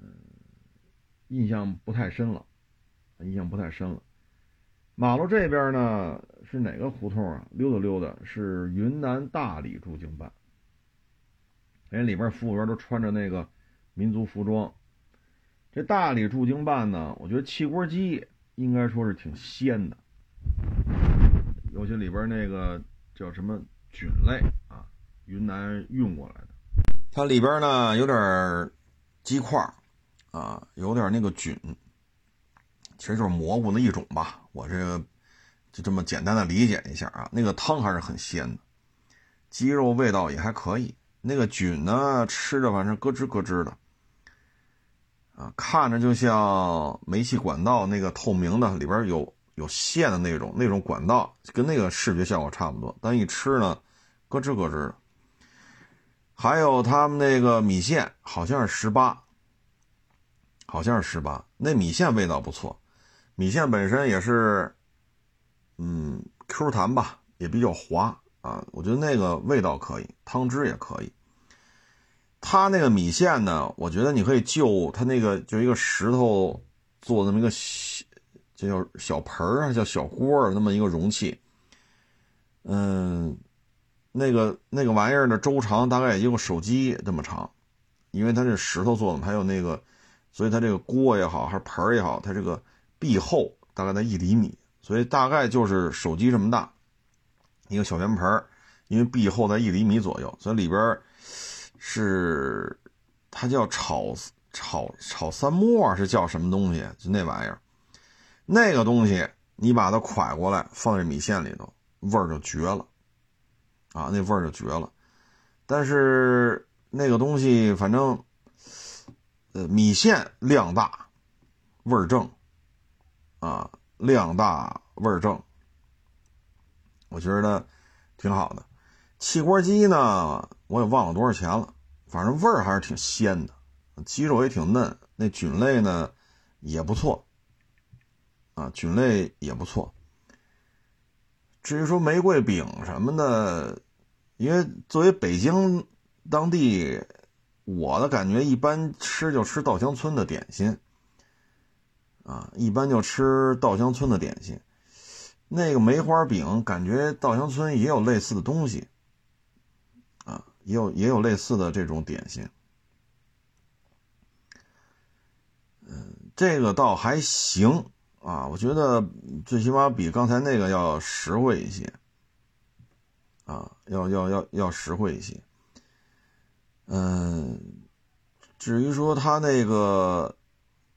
嗯，印象不太深了，印象不太深了。马路这边呢是哪个胡同啊？溜达溜达是云南大理驻京办，人里边服务员都穿着那个民族服装。这大理驻京办呢，我觉得汽锅鸡应该说是挺鲜的，尤其里边那个叫什么菌类啊，云南运过来的。它里边呢有点鸡块啊，有点那个菌，其实就是蘑菇的一种吧。我这个就这么简单的理解一下啊。那个汤还是很鲜的，鸡肉味道也还可以。那个菌呢，吃着反正咯吱咯吱的，啊，看着就像煤气管道那个透明的，里边有有线的那种那种管道，跟那个视觉效果差不多。但一吃呢，咯吱咯吱的。还有他们那个米线，好像是十八，好像是十八。那米线味道不错，米线本身也是，嗯，Q 弹吧，也比较滑啊。我觉得那个味道可以，汤汁也可以。他那个米线呢，我觉得你可以就他那个就一个石头做的那么一个小，这叫小盆儿啊，叫小锅儿那么一个容器，嗯。那个那个玩意儿的周长大概也就手机这么长，因为它是石头做的，还有那个，所以它这个锅也好，还是盆儿也好，它这个壁厚大概在一厘米，所以大概就是手机这么大一个小圆盆，因为壁厚在一厘米左右，所以里边是它叫炒炒炒三沫是叫什么东西？就那玩意儿，那个东西你把它蒯过来放在米线里头，味儿就绝了。啊，那味儿就绝了，但是那个东西反正，呃，米线量大，味儿正，啊，量大味儿正，我觉得挺好的。汽锅鸡呢，我也忘了多少钱了，反正味儿还是挺鲜的，鸡肉也挺嫩，那菌类呢也不错，啊，菌类也不错。至于说玫瑰饼什么的。因为作为北京当地，我的感觉一般吃就吃稻香村的点心，啊，一般就吃稻香村的点心。那个梅花饼，感觉稻香村也有类似的东西，啊，也有也有类似的这种点心。嗯，这个倒还行啊，我觉得最起码比刚才那个要实惠一些。啊，要要要要实惠一些，嗯，至于说他那个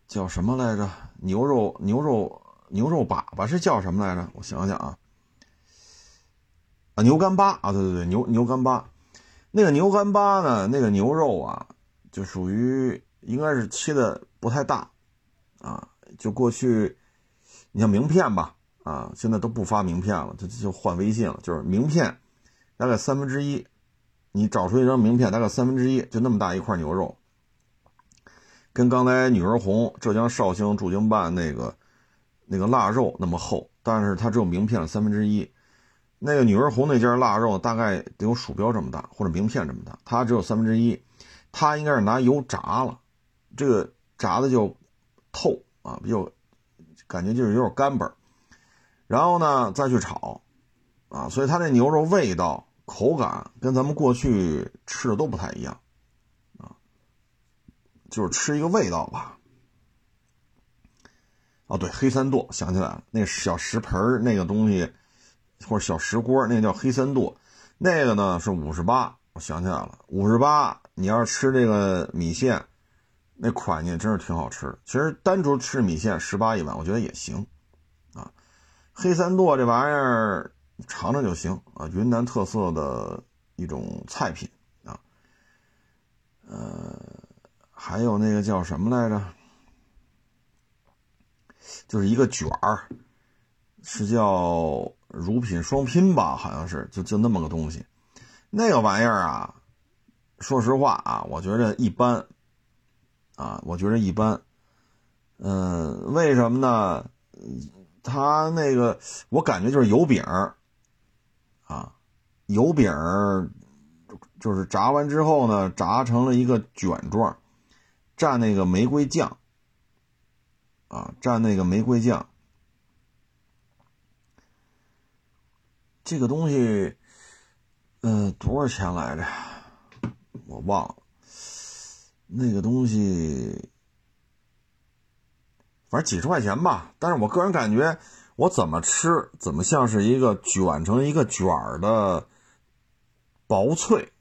叫什么来着？牛肉牛肉牛肉粑粑是叫什么来着？我想想啊，啊牛干巴啊，对对对，牛牛干巴。那个牛干巴呢？那个牛肉啊，就属于应该是切的不太大啊。就过去，你像名片吧，啊，现在都不发名片了，就就换微信了。就是名片，大概三分之一，你找出一张名片，大概三分之一，就那么大一块牛肉，跟刚才女儿红浙江绍兴驻京办那个那个腊肉那么厚，但是它只有名片的三分之一。那个女儿红那家腊肉大概得有鼠标这么大，或者名片这么大，它只有三分之一。它应该是拿油炸了，这个炸的就透啊，比较感觉就是有点干巴然后呢再去炒啊，所以它那牛肉味道、口感跟咱们过去吃的都不太一样，就是吃一个味道吧。哦，对，黑三剁想起来了，那小石盆那个东西。或者小石锅，那叫黑三剁，那个呢是五十八。我想起来了，五十八。你要是吃这个米线，那款呢真是挺好吃。其实单独吃米线十八一碗，我觉得也行啊。黑三剁这玩意儿尝尝就行啊，云南特色的一种菜品啊。呃，还有那个叫什么来着？就是一个卷儿，是叫。乳品双拼吧，好像是就就那么个东西，那个玩意儿啊，说实话啊，我觉得一般，啊，我觉得一般，嗯，为什么呢？它那个我感觉就是油饼啊，油饼就是炸完之后呢，炸成了一个卷状，蘸那个玫瑰酱，啊，蘸那个玫瑰酱。这个东西，嗯，多少钱来着？我忘了。那个东西，反正几十块钱吧。但是我个人感觉，我怎么吃，怎么像是一个卷成一个卷儿的薄脆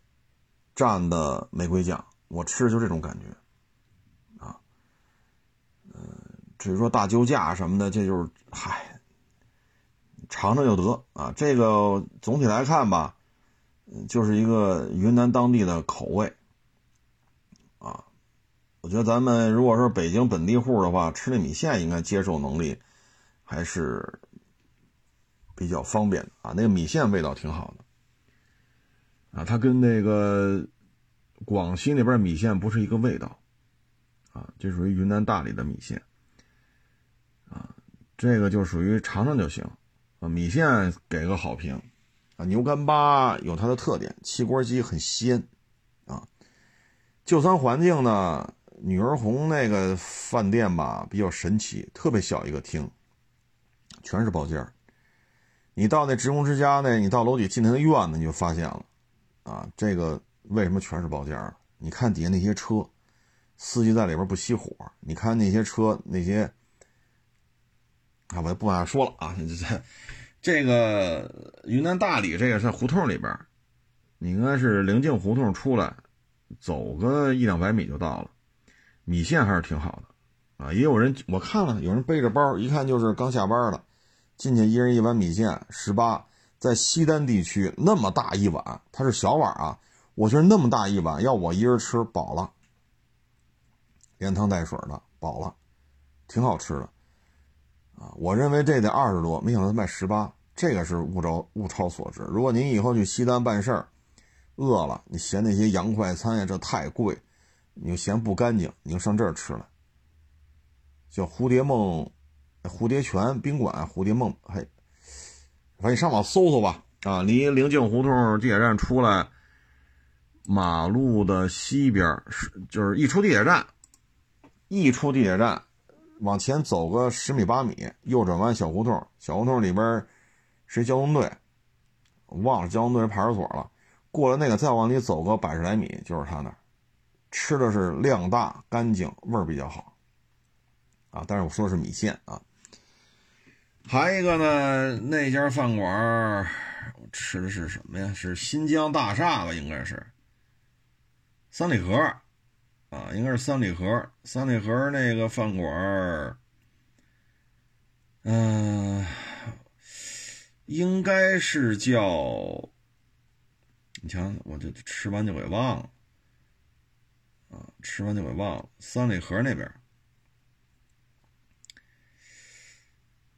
蘸的玫瑰酱，我吃就这种感觉。啊，嗯，至于说大救驾什么的，这就是嗨。尝尝就得啊！这个总体来看吧，就是一个云南当地的口味啊。我觉得咱们如果说北京本地户的话，吃那米线应该接受能力还是比较方便的啊。那个米线味道挺好的啊，它跟那个广西那边米线不是一个味道啊，这属于云南大理的米线，这个就属于尝尝就行。啊，米线给个好评，啊，牛干巴有它的特点，汽锅鸡很鲜，啊，就餐环境呢，女儿红那个饭店吧比较神奇，特别小一个厅，全是包间你到那职工之家那，你到楼底进那个院子，你就发现了，啊，这个为什么全是包间你看底下那些车，司机在里边不熄火，你看那些车那些。啊，我就不往下说了啊！这这这个云南大理这个在胡同里边，你应该是灵境胡同出来，走个一两百米就到了。米线还是挺好的啊！也有人我看了，有人背着包，一看就是刚下班的，进去一人一碗米线，十八。在西单地区那么大一碗，它是小碗啊，我觉得那么大一碗，要我一人吃饱了，连汤带水的饱了，挺好吃的。啊，我认为这得二十多，没想到卖十八，这个是物超物超所值。如果您以后去西单办事儿，饿了，你嫌那些洋快餐呀这太贵，你又嫌不干净，你就上这儿吃了。叫蝴蝶梦，蝴蝶泉宾馆，蝴蝶梦，嘿，反正你上网搜搜吧。啊，离灵境胡同地铁站出来，马路的西边是就是一出地铁站，一出地铁站。往前走个十米八米，右转弯小胡同，小胡同里边是交通队，忘了交通队派出所了。过了那个，再往里走个百十来米，就是他那儿，吃的是量大、干净、味儿比较好啊。但是我说的是米线啊。还一个呢，那家饭馆我吃的是什么呀？是新疆大厦吧？应该是三里河啊，应该是三里河，三里河那个饭馆儿，嗯，应该是叫，你瞧，我这吃完就给忘了，啊，吃完就给忘了，三里河那边，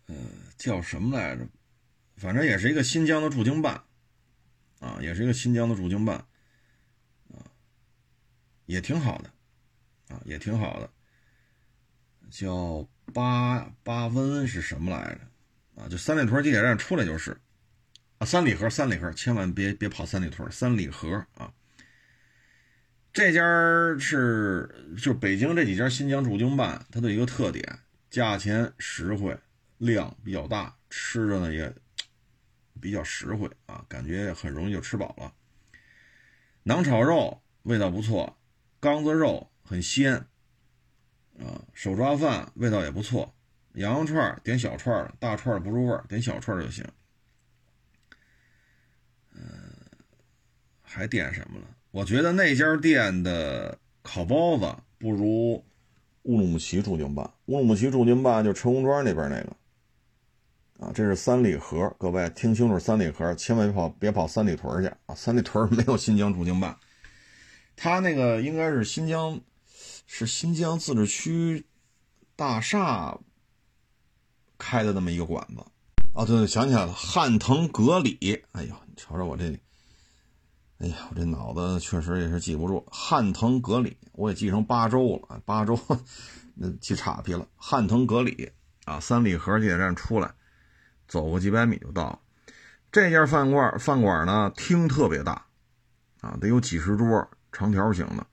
呃，叫什么来着？反正也是一个新疆的驻京办，啊，也是一个新疆的驻京办，啊，也挺好的。啊，也挺好的，叫八八温是什么来着？啊，就三里屯地铁站出来就是，啊，三里河，三里河，千万别别跑三里屯，三里河啊。这家是就北京这几家新疆驻京办，它的一个特点，价钱实惠，量比较大，吃着呢也比较实惠啊，感觉很容易就吃饱了。馕炒肉味道不错，缸子肉。很鲜，啊，手抓饭味道也不错，羊肉串点小串，大串不入味，点小串就行。嗯，还点什么了？我觉得那家店的烤包子不如乌鲁木齐驻京办。乌鲁木齐驻京办就车公庄那边那个，啊，这是三里河，各位听清楚，三里河，千万别跑，别跑三里屯去啊！三里屯没有新疆驻京办，他那个应该是新疆。是新疆自治区大厦开的那么一个馆子，哦，对对，想起来了，汉腾格里。哎呦，你瞧瞧我这，哎呀，我这脑子确实也是记不住。汉腾格里，我也记成八州了，八州 那记岔皮了。汉腾格里啊，三里河地铁站出来，走个几百米就到了。这家饭馆饭馆呢，厅特别大，啊，得有几十桌，长条形的，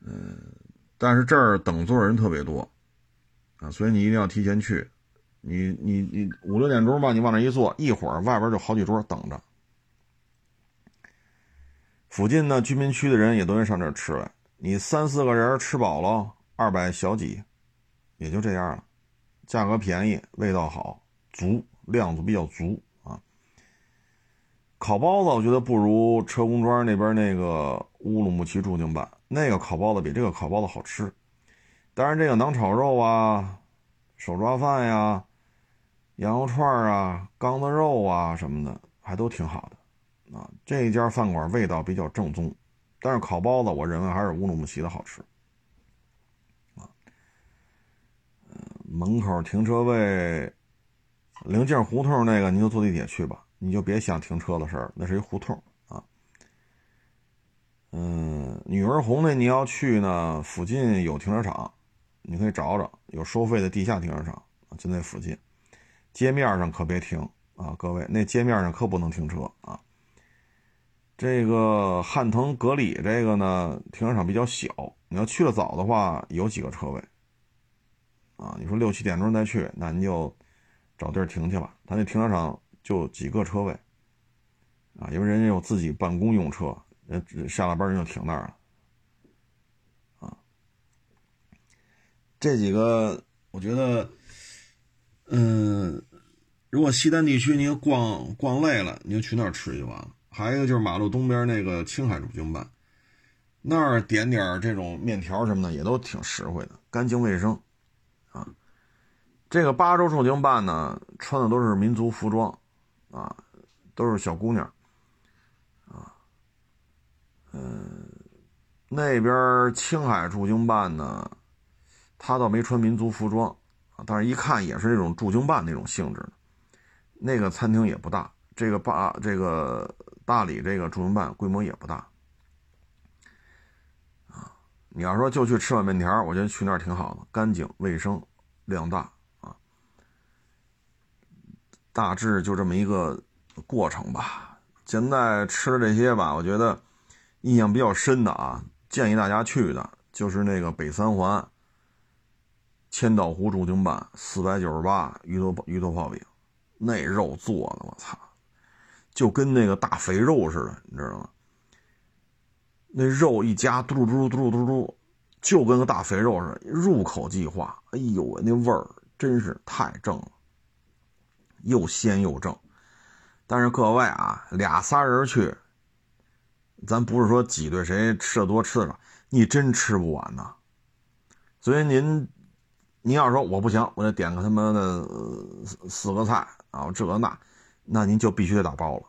嗯。但是这儿等座人特别多，啊，所以你一定要提前去。你你你五六点钟吧，你往那一坐，一会儿外边就好几桌等着。附近呢，居民区的人也都愿上这儿吃来。你三四个人吃饱了，二百小几，也就这样了。价格便宜，味道好，足量子比较足啊。烤包子我觉得不如车公庄那边那个乌鲁木齐驻京办。那个烤包子比这个烤包子好吃，当然这个馕炒肉啊、手抓饭呀、羊肉串啊、缸子肉啊什么的还都挺好的啊。这一家饭馆味道比较正宗，但是烤包子我认为还是乌鲁木齐的好吃啊。门口停车位，灵境胡同那个你就坐地铁去吧，你就别想停车的事儿，那是一胡同。嗯，女儿红那你要去呢，附近有停车场，你可以找找有收费的地下停车场就那附近，街面上可别停啊，各位，那街面上可不能停车啊。这个汉腾格里这个呢，停车场比较小，你要去的早的话，有几个车位啊。你说六七点钟再去，那你就找地儿停去吧。他那停车场就几个车位啊，因为人家有自己办公用车。呃，下了班就停那儿了，啊，这几个我觉得，嗯，如果西单地区您逛逛累了，您就去那儿吃就完了。还有一个就是马路东边那个青海驻京办，那儿点点这种面条什么的也都挺实惠的，干净卫生，啊，这个八州驻京办呢，穿的都是民族服装，啊，都是小姑娘。嗯，那边青海驻京办呢，他倒没穿民族服装，但是一看也是那种驻京办那种性质的。那个餐厅也不大，这个八这个大理这个驻京办规模也不大啊。你要说就去吃碗面条，我觉得去那儿挺好的，干净卫生，量大啊。大致就这么一个过程吧。现在吃这些吧，我觉得。印象比较深的啊，建议大家去的就是那个北三环千岛湖驻京办四百九十八鱼头鱼头泡饼，那肉做的我操，就跟那个大肥肉似的，你知道吗？那肉一夹嘟噜嘟噜嘟嘟嘟嘟，就跟个大肥肉似的，入口即化。哎呦喂，那味儿真是太正了，又鲜又正。但是各位啊，俩仨人去。咱不是说挤兑谁吃的多吃的少，你真吃不完呐。所以您，您要说我不行，我得点个他妈的四个菜啊，这个那，那您就必须得打包了。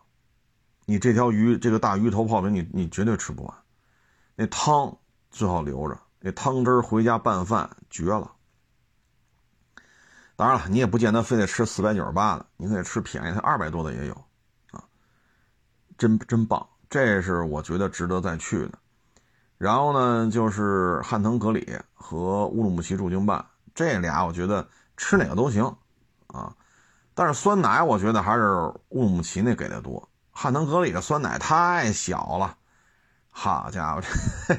你这条鱼，这个大鱼头泡饼，你你绝对吃不完。那汤最好留着，那汤汁回家拌饭绝了。当然了，你也不见得非得吃四百九十八的，你可以吃便宜，它二百多的也有，啊，真真棒，这是我觉得值得再去的。然后呢，就是汉腾格里和乌鲁木齐驻京办这俩，我觉得吃哪个都行，啊，但是酸奶我觉得还是乌鲁木齐那给的多，汉腾格里的酸奶太小了，好家伙，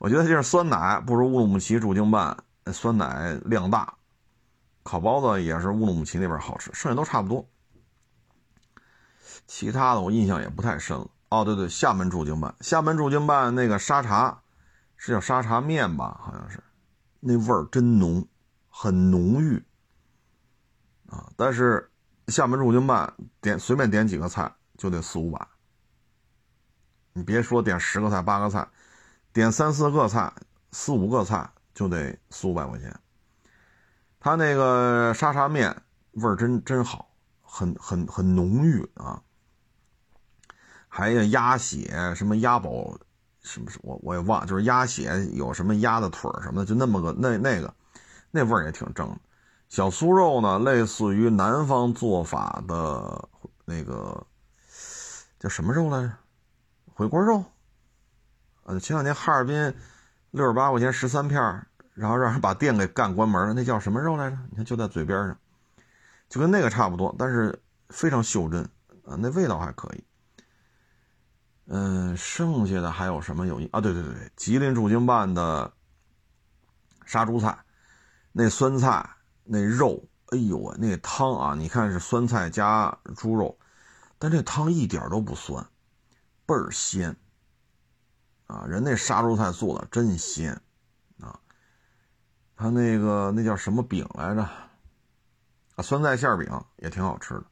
我觉得就是酸奶不如乌鲁木齐驻京办酸奶量大。烤包子也是乌鲁木齐那边好吃，剩下都差不多。其他的我印象也不太深了。哦，对对，厦门驻京办，厦门驻京办那个沙茶，是叫沙茶面吧？好像是，那味儿真浓，很浓郁啊。但是厦门驻京办点随便点几个菜就得四五百，你别说点十个菜八个菜，点三四个菜四五个菜就得四五百块钱。他那个沙茶面味儿真真好，很很很浓郁啊，还有鸭血什么鸭宝什么我我也忘，就是鸭血有什么鸭的腿什么的，就那么个那那个那味儿也挺正。小酥肉呢，类似于南方做法的那个叫什么肉来着？回锅肉。呃，前两天哈尔滨六十八块钱十三片然后让人把店给干关门了，那叫什么肉来着？你看就在嘴边上，就跟那个差不多，但是非常袖珍啊，那味道还可以。嗯，剩下的还有什么有啊？对对对，吉林驻京办的杀猪菜，那酸菜那肉，哎呦喂，那汤啊，你看是酸菜加猪肉，但这汤一点都不酸，倍儿鲜啊！人那杀猪菜做的真鲜啊。他那个那叫什么饼来着？啊，酸菜馅饼也挺好吃的。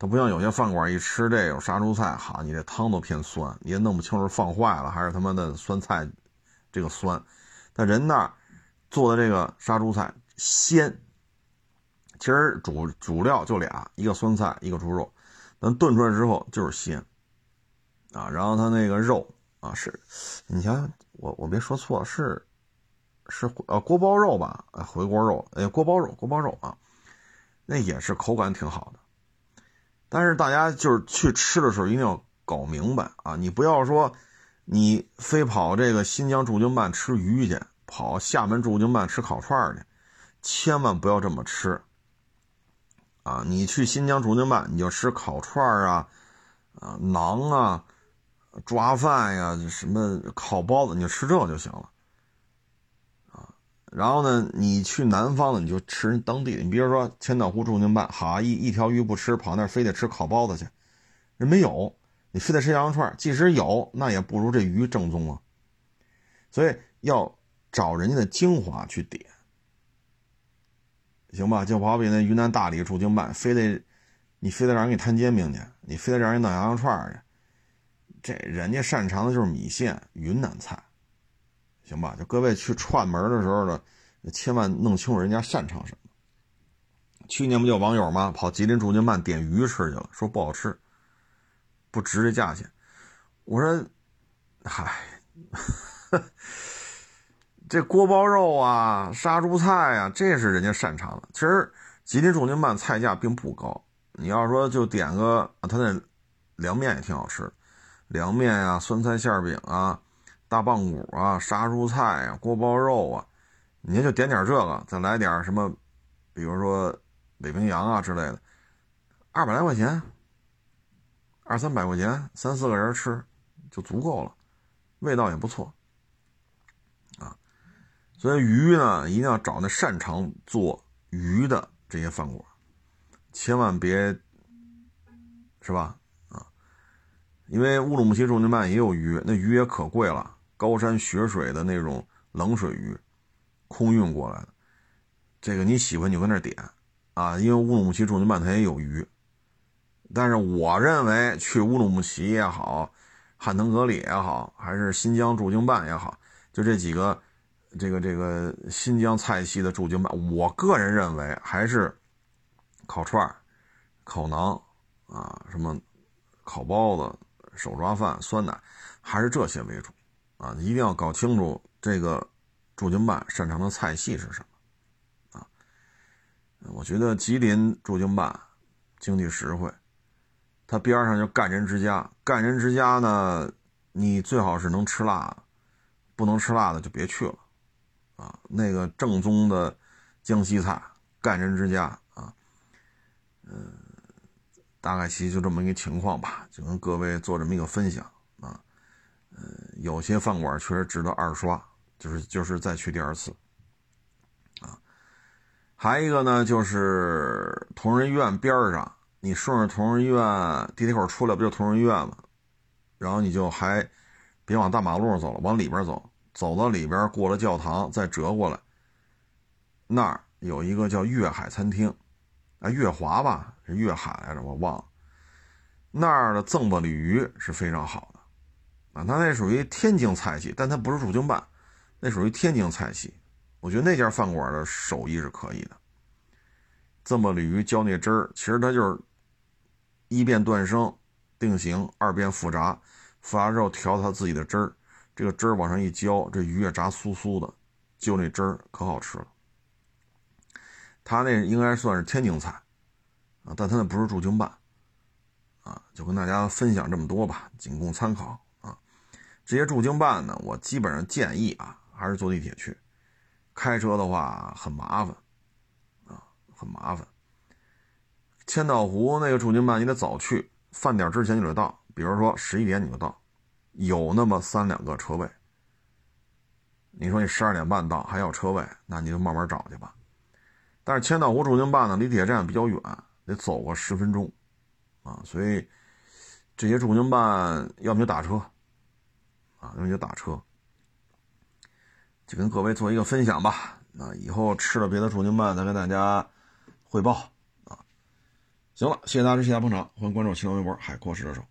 它不像有些饭馆一吃这有杀猪菜，好，你这汤都偏酸，你也弄不清楚放坏了还是他妈的酸菜这个酸。但人那做的这个杀猪菜鲜，其实主主料就俩，一个酸菜，一个猪肉，但炖出来之后就是鲜啊。然后他那个肉啊，是，你想想我我别说错是。是呃锅包肉吧，呃回锅肉，哎锅包肉锅包肉啊，那也是口感挺好的。但是大家就是去吃的时候一定要搞明白啊，你不要说你非跑这个新疆驻京办吃鱼去，跑厦门驻京办吃烤串去，千万不要这么吃啊！你去新疆驻京办你就吃烤串啊，啊馕啊，抓饭呀，什么烤包子，你就吃这就行了。然后呢，你去南方的你就吃人当地的。你比如说千岛湖驻京办，好一一条鱼不吃，跑那儿非得吃烤包子去，人没有，你非得吃羊肉串，即使有，那也不如这鱼正宗啊。所以要找人家的精华去点，行吧？就好比那云南大理驻京办，非得你非得让人给摊煎饼去，你非得让人弄羊肉串去，这人家擅长的就是米线、云南菜。行吧，就各位去串门的时候呢，千万弄清楚人家擅长什么。去年不就有网友吗？跑吉林驻京办点鱼吃去了，说不好吃，不值这价钱。我说，嗨，这锅包肉啊，杀猪菜啊，这是人家擅长的。其实吉林驻京办菜价并不高，你要说就点个，他那凉面也挺好吃，凉面啊，酸菜馅饼啊。大棒骨啊，杀猪菜啊，锅包肉啊，您就点点这个，再来点什么，比如说北冰洋啊之类的，二百来块钱，二三百块钱，三四个人吃就足够了，味道也不错啊。所以鱼呢，一定要找那擅长做鱼的这些饭馆，千万别是吧？啊，因为乌鲁木齐驻京办也有鱼，那鱼也可贵了。高山雪水的那种冷水鱼，空运过来的，这个你喜欢你就搁那点啊，因为乌鲁木齐驻京办它也有鱼，但是我认为去乌鲁木齐也好，汉腾格里也好，还是新疆驻京办也好，就这几个，这个这个新疆菜系的驻京办，我个人认为还是烤串、烤馕啊，什么烤包子、手抓饭、酸奶，还是这些为主。啊！一定要搞清楚这个驻京办擅长的菜系是什么啊！我觉得吉林驻京办经济实惠。它边上就赣人之家，赣人之家呢，你最好是能吃辣的，不能吃辣的就别去了，啊，那个正宗的江西菜，赣人之家啊，嗯，大概其实就这么一个情况吧，就跟各位做这么一个分享嗯，有些饭馆确实值得二刷，就是就是再去第二次，啊，还一个呢就是同仁医院边上。你顺着同仁医院地铁口出来，不就同仁医院吗？然后你就还别往大马路上走了，往里边走，走到里边过了教堂，再折过来，那儿有一个叫粤海餐厅，啊，粤华吧，是粤海来着，我忘了。那儿的赠饽鲤鱼是非常好的，啊，它那属于天津菜系，但它不是驻京办，那属于天津菜系。我觉得那家饭馆的手艺是可以的，这么鲤鱼浇那汁儿，其实它就是。一遍断生，定型；二遍复炸，复炸之后调它自己的汁儿，这个汁儿往上一浇，这鱼也炸酥酥的，就那汁儿可好吃了。他那应该算是天津菜啊，但他那不是驻京办啊，就跟大家分享这么多吧，仅供参考。这些驻京办呢，我基本上建议啊，还是坐地铁去，开车的话很麻烦啊，很麻烦。千岛湖那个驻京办，你得早去，饭点之前你就得到，比如说十一点你就到，有那么三两个车位。你说你十二点半到还要车位，那你就慢慢找去吧。但是千岛湖驻京办呢，离地铁站比较远，得走个十分钟，啊，所以这些驻京办要么就打车，啊，那就打车，就跟各位做一个分享吧。那以后吃了别的重庆拌再跟大家汇报啊。行了，谢谢大家支持，谢谢捧场，欢迎关注新浪微博“海阔试车手”。